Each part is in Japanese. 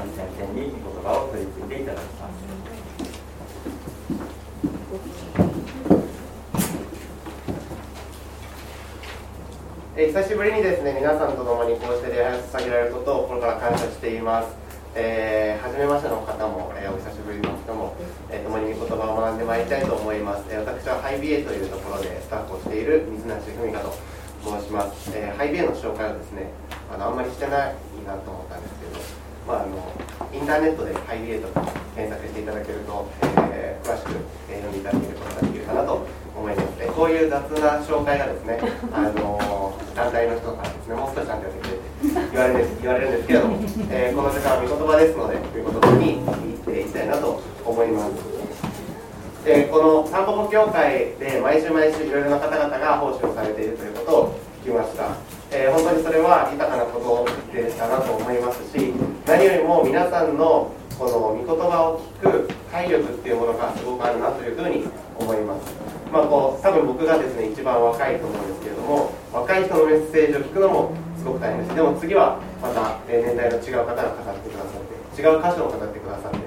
谷先生に言葉を取り次いでいただきます。え久しぶりにですね皆さんと共にこうして礼拝を捧げられることを心から感謝しています、えー、初めましての方も、えー、お久しぶりの人も、えー、共に御言葉を学んでまいりたいと思います、えー、私はハイビエというところでスタッフをしている水梨文香と申します、えー、ハイビエの紹介をですねあのあんまりしてないなと思ったんですけど、まあ、あのインターネットでハイビエと検索していただけると、えー、詳しく、え読んでいただけることができるかなと思います、えこういう雑な紹介がですね あの団体の人からですねもう少しちゃんとやってくれて言われるんです言われるんですけれども、えー、この時間は御言葉ですので御言葉に行っていきたいなと思います。えー、この散歩歩協会で毎週毎週いろいろな方々が奉仕をされているということを聞きました、えー、本当にそれは豊かなことでしたなと思いますし何よりも皆さんのこの御言葉を聞く体力っていうものがすごくあるなというふうに思います。まあ、こう多分僕がですね一番若いと思うんですけれども若い人のメッセージを聞くのもすごく大変です。でも次はまた年代の違う方が語ってくださって違う歌詞を語ってくださって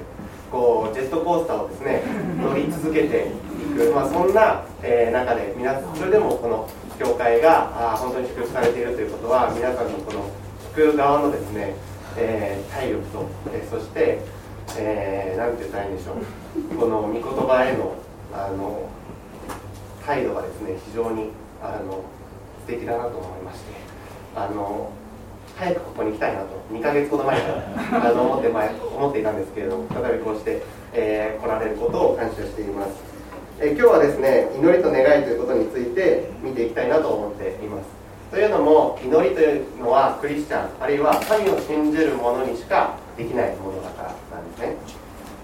こうジェットコースターをですね乗り続けてく、まあ、そんな、えー、中で皆それでもこの教会があ本当に祝福されているということは皆さんのこの聞く側のですね、えー、体力と、えー、そして、えー、なんて言ったらいいんでしょう。この御言葉へのあの態度がですね非常にあの素敵だなと思いましてあの早くここに来たいなと2ヶ月ほど前からあの思って前思っていたんですけれども再びこうして、えー、来られることを感謝しています、え、今日はですね祈りと願いということについて見ていきたいなと思っています。というのも祈りというのはクリスチャンあるいは神を信じる者にしかできないものだからなんですね。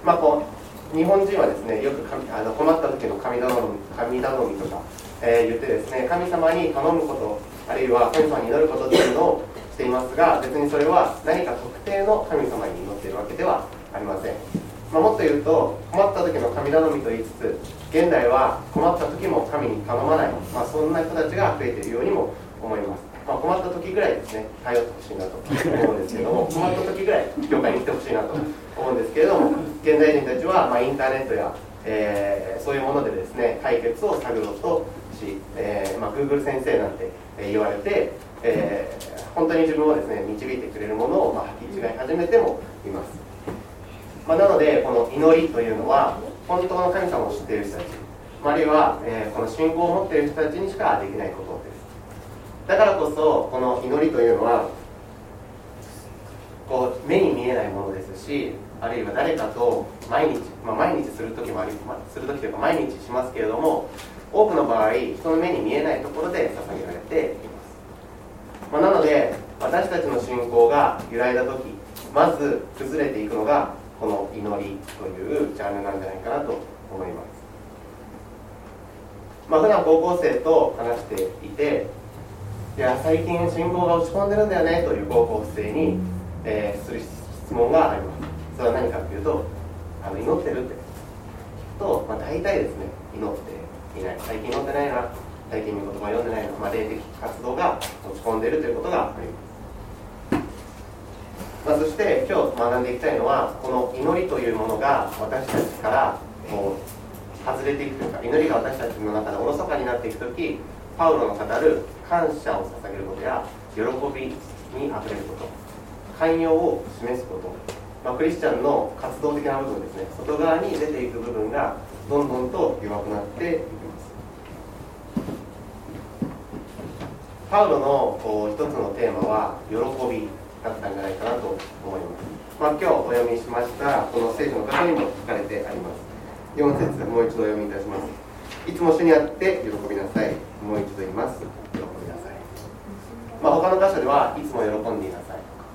まあこう日本人はですねよくあの困った時の神頼み神頼みとか、えー、言ってですね神様に頼むことあるいは神様に祈ることっていうのをしていますが別にそれは何か特定の神様に祈っているわけではありません、まあ、もっと言うと困った時の神頼みと言いつつ現代は困った時も神に頼まない、まあ、そんな人たちが増えているようにも思います。まあ、困った時ぐらいですね。頼ってほしいなと思うんですけども 困った時ぐらい教会に行ってほしいなと思うんですけれども現代人たちは、まあ、インターネットや、えー、そういうものでですね解決を探ろうとし、えーまあ、Google 先生なんて言われて、えー、本当に自分をですね導いてくれるものを、まあ、履き違い始めてもいます、まあ、なのでこの祈りというのは本当の神様を知っている人たちあるいは、えー、この信仰を持っている人たちにしかできないことです。だからこそこの祈りというのはこう目に見えないものですしあるいは誰かと毎日、まあ、毎日する時もあり、まあ、する時というか毎日しますけれども多くの場合人の目に見えないところで捧げられています、まあ、なので私たちの信仰が揺らいだ時まず崩れていくのがこの祈りというジャンルなんじゃないかなと思います。まあ普段高校生と話していていや最近信仰が落ち込んでるんだよねという高校生に、えー、する質問があります。それは何かというとあの祈ってるって。と、まあ、大体ですね祈っていない。最近祈ってないな。最近の言葉読んでないな、まあ、霊的活動が落ち込んでるということがあります、まあ、そして今日学んでいきたいのはこの祈りというものが私たちからこう外れていくというか祈りが私たちの中でおろそかになっていく時パウロの語る感謝を捧げることや喜びにあふれること寛容を示すこと、まあ、クリスチャンの活動的な部分ですね。外側に出ていく部分がどんどんと弱くなっていきます。パウロのこう一つのテーマは喜び。だったんじゃないかなと思います、まあ、今日お読みしましたこの聖書の方にも書かれてあります。4節もう一度お読みいたします。いつも主にあって喜びなさい。もう一度言います。喜びなさい、まあ、他の箇所ではいつも喜んでいなさい。とか、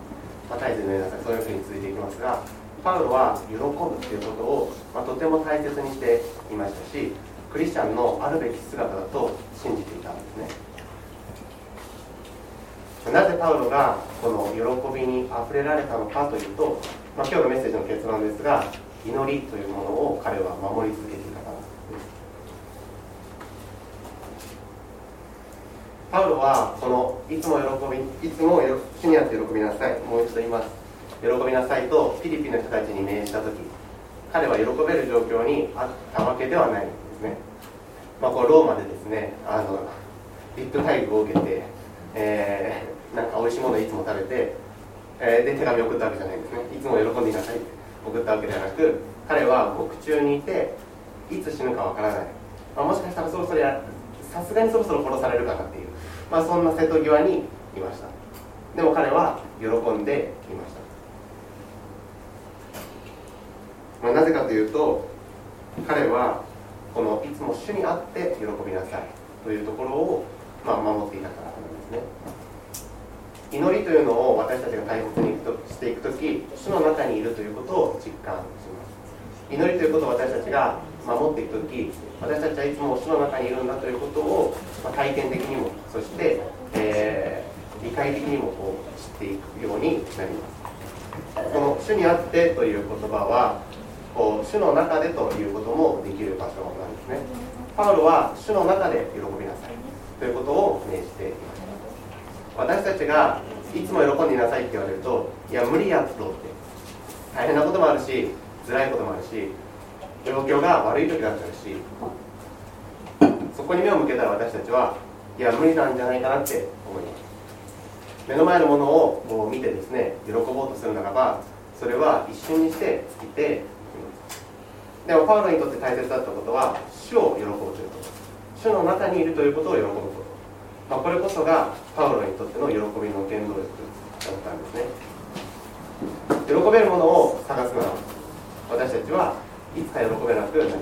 まあ、絶えず祈りなさい。そういうふうに続いていきますがパウロは喜ぶということを、まあ、とても大切にしていましたしクリスチャンのあるべき姿だと信じていたんですね。なぜパウロがこの喜びにあふれられたのかというと、まあ、今日のメッセージの結論ですが祈りというものを彼は守り続けていたからです。パウロはこのいつも喜びいつも主にあって喜びなさいもう一度言います。喜びなさいとフィリピンの人たちに命じた時彼は喜べる状況にあったわけではないんですね、まあ、こうローマでですねあのビッグ待遇を受けて、えー、なんか美味しいものいつも食べて、えー、で手紙送ったわけじゃないんですね。いつも喜んでいなさいって送ったわけではなく彼は獄中にいていつ死ぬかわからない、まあ、もしかしたらそろそろやさすがにそろそろ殺されるかなっていう、まあ、そんな瀬戸際にいました。でも彼は喜んでいました、まあ、なぜかというと彼はこのいつも主にあって喜びなさいというところを、まあ、守っていたからなんですね。祈りというのを私たちが大切にしていく時主の中にいるということを実感します。祈りということを私たちが守っていく時私たちはいつも主の中にいるんだということを、ま、体験的にもそして、えー、理解的にもこう知っていくようになります。この「主にあって」という言葉はこう主の中でということもできる場所なんですね。パウロは主の中で喜びなさいということを命じています。私たちがいつも喜んでいなさいって言われるといや無理やっとって。大変なこともあるし辛いこともあるし状況が悪い時だったしそこに目を向けたら私たちはいや無理なんじゃないかなって思います。目の前のものをこう見てですね喜ぼうとするならばそれは一瞬にして尽きてでもパウロにとって大切だったことは主を喜ぶということ。主の中にいるということを喜ぶこと、まあ、これこそがパウロにとっての喜びの原動力だったんですね。喜べるものを探すなら私たちはいつか喜べなくなりま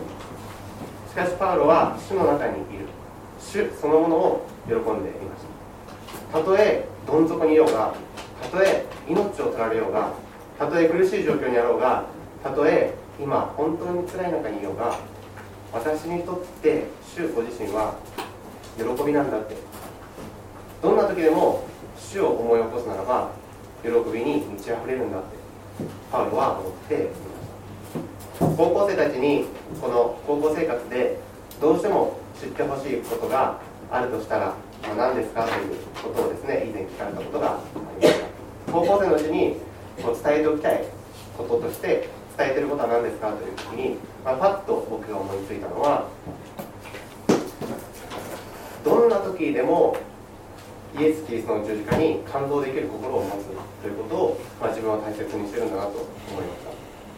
す。しかしパウロは主の中にいる。主そのものを喜んでいましたたとえどん底にいようがたとえ命を取られようがたとえ苦しい状況にあろうがたとえ今本当に辛い中にいようが私にとって主ご自身は喜びなんだってどんな時でも主を思い起こすならば喜びに満ち溢れるんだってパウロは思っています高校生たちにこの高校生活でどうしても知ってほしいことがあるとしたら、まあ、何ですかということをですね以前聞かれたことがありました。高校生のうちにこう伝えておきたいこととして伝えてることは何ですかという時に、まあ、パッと僕が思いついたのはどんな時でもイエス・キリストの十字架に感動できる心を持つということを、まあ、自分は大切にしてるんだなと思いました。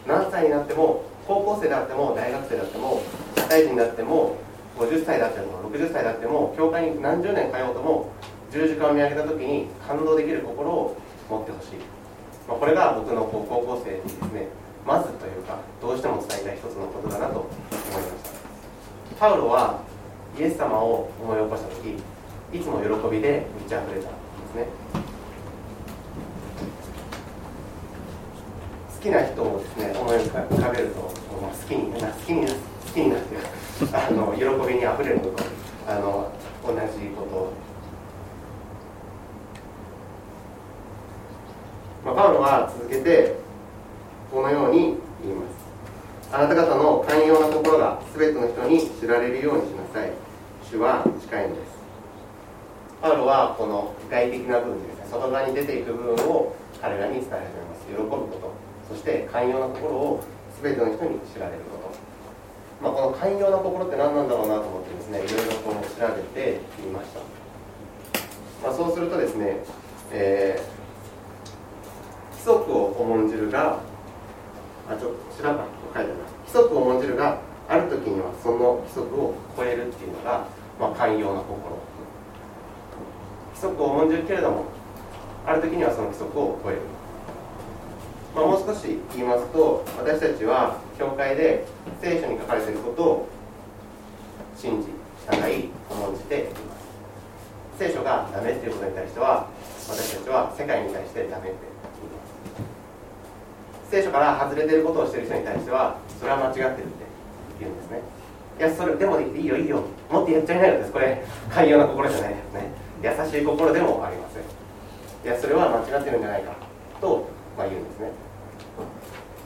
何歳になっても高校生であっても大学生であっても社会人であっても50歳であっても60歳であっても教会に何十年通おうとも十字架を見上げた時に感動できる心を持ってほしい、まあ、これが僕の高校生にですねまずというかどうしても伝えたい一つのことだなと思いました。パウロはイエス様を思い起こした時いつも喜びで満ち溢れたんですね。きな人をですね思い浮かべると好きにな好きにな好きになってあの喜びにあふれることあの同じこと。まあ、パウロは続けてこのように言います。あなた方の寛容な心が全ての人に知られるようにしなさい。主は近いのです。パウロはこの外的な部分ですね外側に出ていく部分を彼らに伝え始めます喜ぶことそして寛容な心を全ての人に知られること、まあ、この寛容な心って何なんだろうなと思ってですねいろいろこう調べてみました、まあ、そうするとですね、えー、規則を重んじるがあちょっと調べと書いてあります規則を重んじるがある時にはその規則を超えるっていうのが、まあ、寛容な心。規則を重んじるけれどもある時にはその規則を超える。まあ、もう少し言いますと私たちは教会で聖書に書かれていることを信じ従い重んじています。聖書がダメっていうことに対しては私たちは世界に対してダメって言います。聖書から外れてることをしてる人に対してはそれは間違ってるって言うんですね。いやそれでもいいよいいよ。もっとやっちゃいないのですこれ寛容な心じゃないですね。優しい心でもありません。いやそれは間違ってるんじゃないかと、まあ、言うんですね。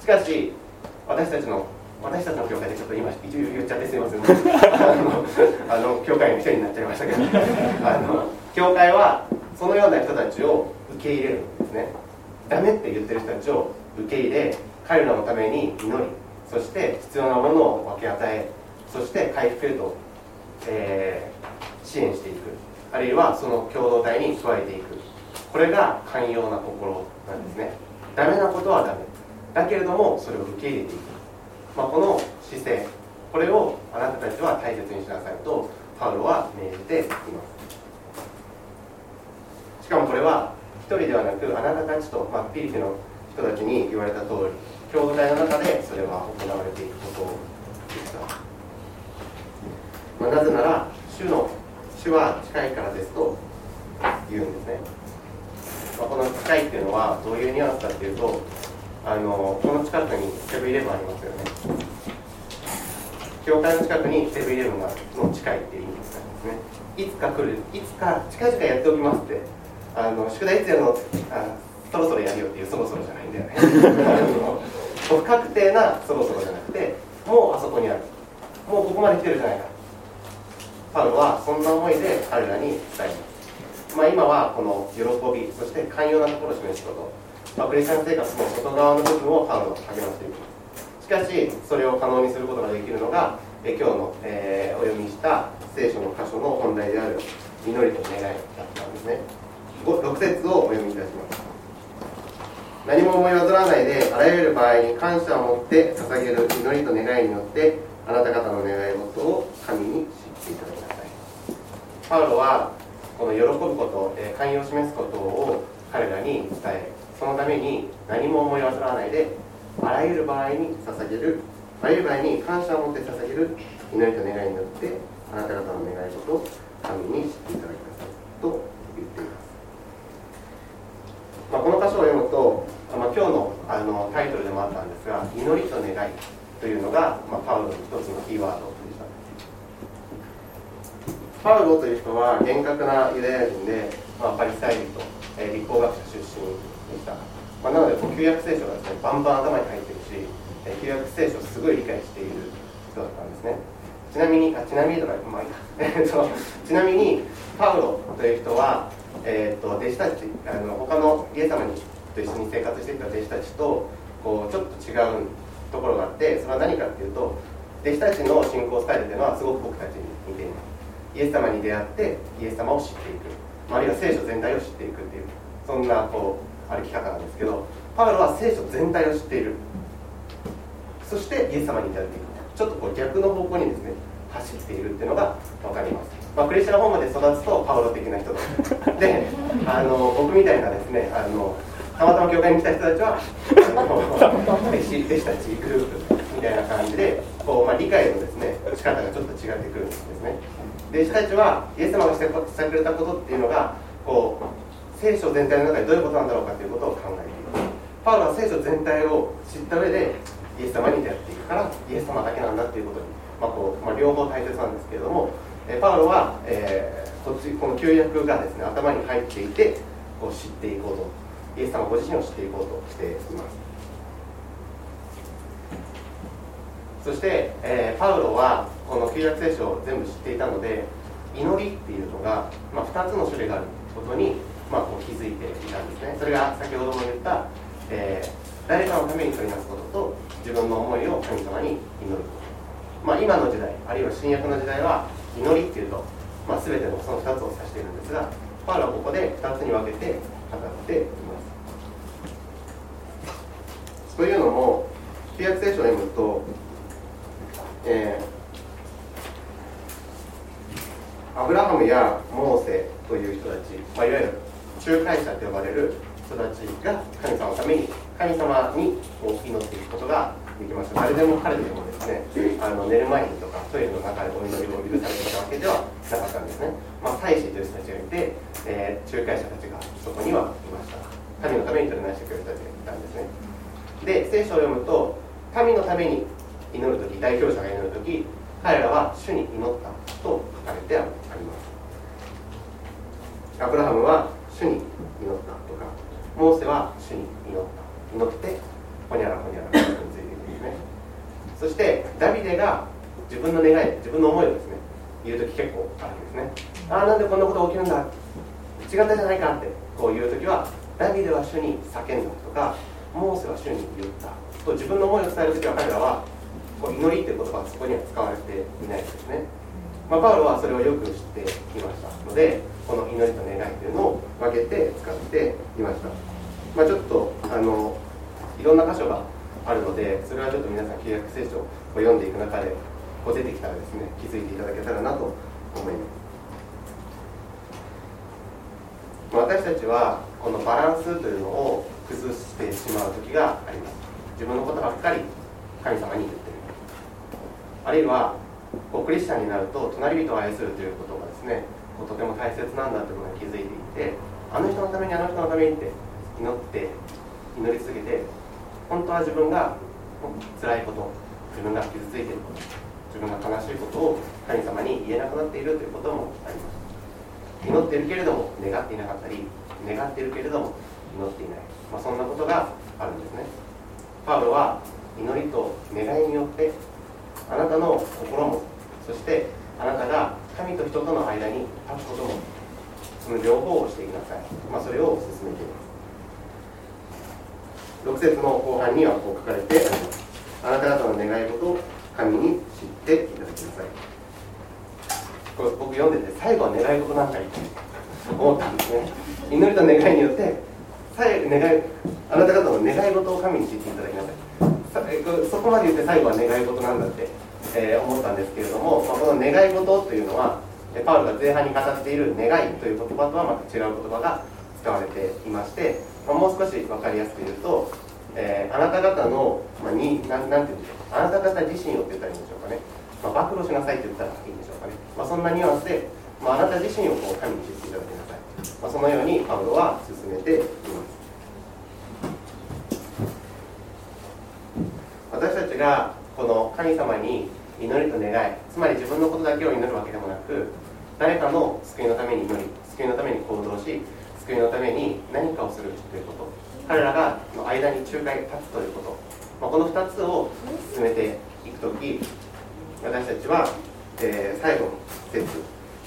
しかし私たちの私たちの教会でちょっと今一応言っちゃってすみませんあのあの教会の人になっちゃいましたけど。あの教会はそのような人たちを受け入れるんですね。ダメって言ってる人たちを受け入れ彼らのために祈りそして必要なものを分け与えそして回復へと、えー、支援していく。あるいはその共同体に加えていく。これが寛容な心なんですね。ダメなことはダメ。だけれどもそれを受け入れていく、まあ、この姿勢。これをあなたたちは大切にしなさいとパウロは命じています。しかもこれは一人ではなくあなたたちと、まあ、ピリピの人たちに言われた通り共同体の中でそれは行われていくことでした、まあ、なぜなら主の主は近いからですと言うんですね、まあ、この近いっていうのはどういうニュアンスかっていうとあのこの近くにセブンイレブンありますよね。教会の近くにセブンイレブンがの近いっていう意味ですね。いつか来るいつか近々やっておきますってあの宿題いつやるのあそろそろやるよっていうそろそろじゃないんだよね。不確定なそろそろじゃなくてもうあそこにある。もうここまで来てるじゃないか。パウロはそんな思いで彼らに伝えます。まあ今はこの喜びそして寛容なところを示すこと。まあ、クリスチャン生活の外側の部分をパウロは励ましていきます。しかしそれを可能にすることができるのがえ今日の、えー、お読みした聖書の箇所の本題である祈りと願いだったんですね。6節をお読みいたします。何も思い煩わないであらゆる場合に感謝を持って捧げる祈りと願いによってあなた方の願い事を神に知っていただきなさいパウロはこの喜ぶこと、えー、寛容を示すことを彼らに伝えそのために何も思い煩わないであらゆる場合に捧げるあらゆる場合に感謝を持って捧げる祈りと願いによってあなた方の願い事を神に知っていただきなさいと言っています、まあ、この箇所を読むと、まあ、今日のあのタイトルでもあったんですが祈りと願いというのが、まあ、パウロの一つのキーワード。パウロという人は厳格なユダヤ人で、まあ、パリサイ人と、えー、立法学者出身でした、まあ、なのでこう旧約聖書がですねバンバン頭に入ってるし旧約聖書をすごい理解している人だったんですね。ちなみにあちなみにとかまあいいか ちなみにパウロという人は、えーと、弟子たちあの他のイエス様にと一緒に生活していた弟子たちとこうちょっと違うところがあってそれは何かっていうと弟子たちの信仰スタイルというのはすごく僕たちに似ています。イエス様に出会ってイエス様を知っていく。あるいは聖書全体を知っていくっていうそんなこう歩き方なんですけどパウロは聖書全体を知っている。そしてイエス様に至っていく。ちょっとこう逆の方向にですね走っているっていうのが分かります、まあ、クリスチャンホームで育つとパウロ的な人だ。であの僕みたいなですねあのたまたま教会に来た人たちは弟子弟子たちグループみたいな感じでこう、まあ、理解のですね仕方がちょっと違ってくるんですね。弟子たちはイエス様がしてくれたことっていうのがこう聖書全体の中でどういうことなんだろうかということを考えていくパウロは聖書全体を知った上でイエス様に出会っていくからイエス様だけなんだっていうことに、まあこうまあ、両方大切なんですけれども、えパウロは、えー、こっちこの旧約がですね頭に入っていてこう知っていこうとイエス様ご自身を知っていこうとしています。そして、えー、パウロはこの旧約聖書を全部知っていたので祈りっていうのが、まあ、2つの種類があることにまあ、こう気づいていたんですね。それが先ほども言った、えー、誰かのために取りなすことと自分の思いを神様に祈ること、まあ、今の時代あるいは新約の時代は祈りっていうと、まあ、全てのその2つを指しているんですがパウロはここで2つに分けて語っています。というのも旧約聖書を読むと、えー、アブラハムやモーセという人たち、まあ、いわゆる仲介者と呼ばれる人たちが神様のために神様にこう祈っていくことができました誰でも彼でもですねあの寝る前にとかトイレの中でお祈りを許されていたわけではなかったんですね、まあ、祭司という人たちがいて、えー、仲介者たちがそこにはいました。神のために取りなしてくれる人たちがいたんですね。で聖書を読むと神のために祈る時代表者が祈る時彼らは主に祈ったと書かれてあります。アブラハムは主に祈ったとかモーセは主に祈った。祈ってほにゃらほにゃらについていくんですね。そしてダビデが自分の願い自分の思いをですね言う時結構あるんですね。ああなんでこんなこと起きるんだ。違ったじゃないかってこういう時はダビデは主に叫んだとかモーセは主に言った。と自分の思いを伝える時は彼らはこう祈りって言葉はそこには使われていないですね、まあ、パウロはそれをよく知っていましたのでこの祈りと願いというのを分けて使っていました、まあ、ちょっとあのいろんな箇所があるのでそれはちょっと皆さん契約聖書を読んでいく中でこう出てきたらですね気づいていただけたらなと思います。私たちはこのバランスというのを崩してしまう時があります。自分のことばっかり神様に言ってあるいはこうクリスチャンになると隣人を愛するということがですねこうとても大切なんだということに気づいていてあの人のためにあの人のためにって祈って祈り続けて本当は自分が辛いこと自分が傷ついていること自分が悲しいことを神様に言えなくなっているということもあります。祈っているけれども願っていなかったり願っているけれども祈っていない、まあ、そんなことがあるんですね。パウロは祈りと願いによってあなたの心もそしてあなたが神と人との間に立つこともその両方をしていきなさい、まあ、それを進めています。6節の後半にはこう書かれてあります。あなた方の願い事を神に知っていただきなさい。これ僕読んでて最後は願い事なんかいって思ったんですね。祈りと願いによって願いあなた方の願い事を神に知っていただきなさい。そこまで言って最後は願い事なんだって、えー、思ったんですけれども、まあ、この願い事というのはパウロが前半に語っている願いという言葉とはまた違う言葉が使われていまして、まあ、もう少し分かりやすく言うと、えー、あなた方の、まあ、にななんて言うんでしょうあなた方自身をって言ったらいいんでしょうかね、まあ、暴露しなさいって言ったらいいんでしょうかね、まあ、そんなニュアンスで、まあ、あなた自身をこう神に知っていただきなさい、まあ、そのようにパウロは進めています私たちがこの神様に祈りと願いつまり自分のことだけを祈るわけでもなく誰かの救いのために祈り救いのために行動し救いのために何かをするということ。彼らがの間に仲介立つということ、ま、この2つを進めていく時私たちは、えー、最後の説。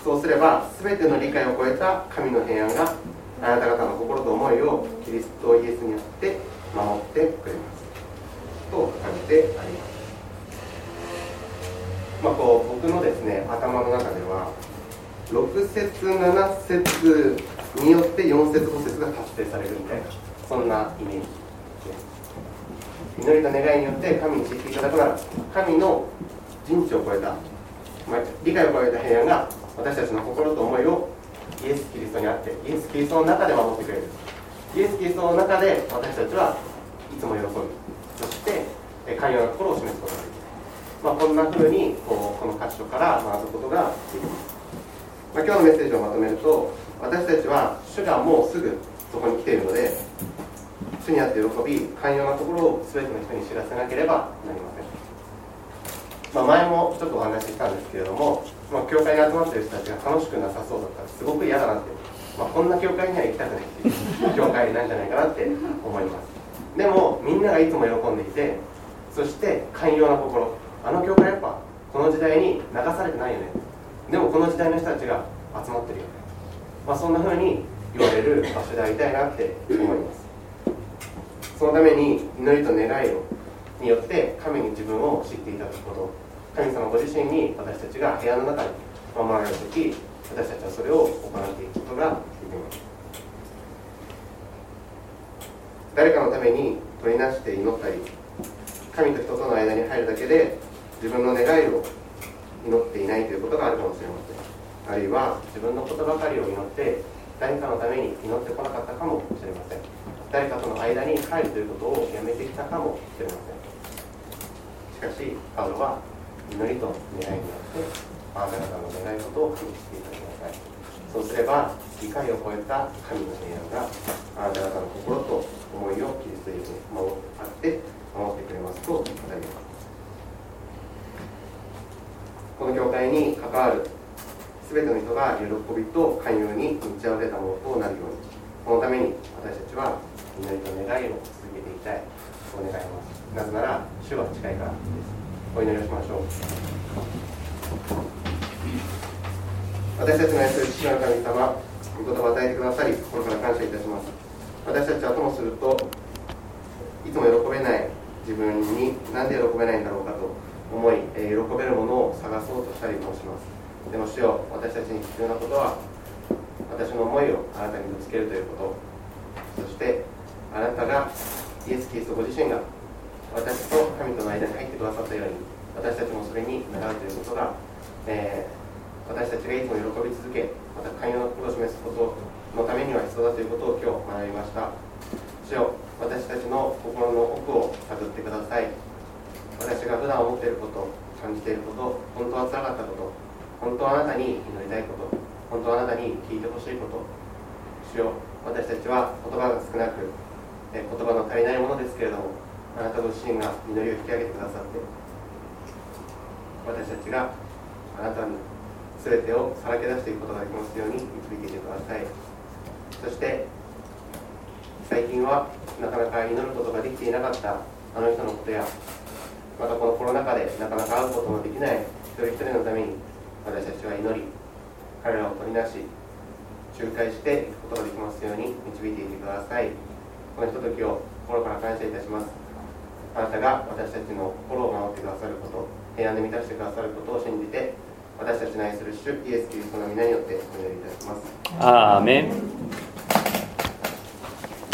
そうすれば全ての理解を超えた神の平安があなた方の心と思いをキリストイエスによって守ってくれます。書かれてあります。まあ、こう僕のですね頭の中では6節7節によって4節5節が達成されるみたいなそんなイメージです祈りと願いによって神に知っていただくなら神の人知を超えた、ま、理解を超えた平安が私たちの心と思いをイエス・キリストにあってイエス・キリストの中で守ってくれるイエス・キリストの中で私たちはいつも喜ぶそして寛容な心を示すことができる、まあ、こんなふうにこうこの箇所から学ぶことができます、まあ、今日のメッセージをまとめると私たちは主がもうすぐそこに来ているので主にあって喜び寛容なところを全ての人に知らせなければなりません。まあ、前もちょっとお話ししたんですけれども、まあ、教会に集まってる人たちが楽しくなさそうだったらすごく嫌だなって、まあ、こんな教会には行きたくないっていう教会なんじゃないかなって思います。でもみんながいつも喜んでいてそして寛容な心。あの教会やっぱこの時代に流されてないよね。でもこの時代の人たちが集まってるよね、まあ、そんな風に言われる場所でありたいなって思います。そのために祈りと願いをによって神に自分を知っていただくこと。神様ご自身に私たちが部屋の中に守られる時私たちはそれを行っていくことができます。誰かのために取りなして祈ったり神と人との間に入るだけで自分の願いを祈っていないということがあるかもしれません。あるいは自分のことばかりを祈って誰かのために祈ってこなかったかもしれません。誰かとの間に入るということをやめてきたかもしれません。しかしパウロは祈りと願いによってあなた方の願い事を神にしていただきなさい。そうすれば理解を超えた神の平安があなた方の心と思いをキリストイエスに守って守ってくれますと語りますこの教会に関わる。全ての人が喜びと寛容に満ち溢れたものとなるように。このために私たちは祈りと願いを続けていきたい。と願いますなぜなら主は近いからです。お祈りをしましょう。私たちの愛する父の神様御言葉を与えてくださり心から感謝いたします。私たちはともするといつも喜べない自分になんで喜べないんだろうか。思い、えー喜べるものを探そうとしたりもします。でも主よ私たちに必要なことは私の思いをあなたにぶつけるということ。そしてあなたがイエス・キリストご自身が私と神との間に入ってくださったように私たちもそれに習うということが、えー私たちがいつも喜び続けまた寛容な心を示すことのためには必要だということを今日学びました。主よ私たちの心の奥を探ってください。私が普段思っていること感じていること本当は辛かったこと本当はあなたに祈りたいこと本当はあなたに聞いてほしいこと主よ私たちは言葉が少なく言葉の足りないものですけれどもあなたご自身が祈りを引き上げてくださって私たちがあなたに全てをさらけ出していくことができますように導いていてください。そして最近はなかなか祈ることができていなかったあの人のことやまたこのコロナ禍でなかなか会うことのできない一人一人のために私たちは祈り彼らを取りなし仲介していくことができますように導いていてください。このひとときを心から感謝いたします。あなたが私たちの心を守ってくださること平安で満たしてくださることを信じて私たちの愛する主イエス・キリストの皆によってお祈りいたします。アーメン。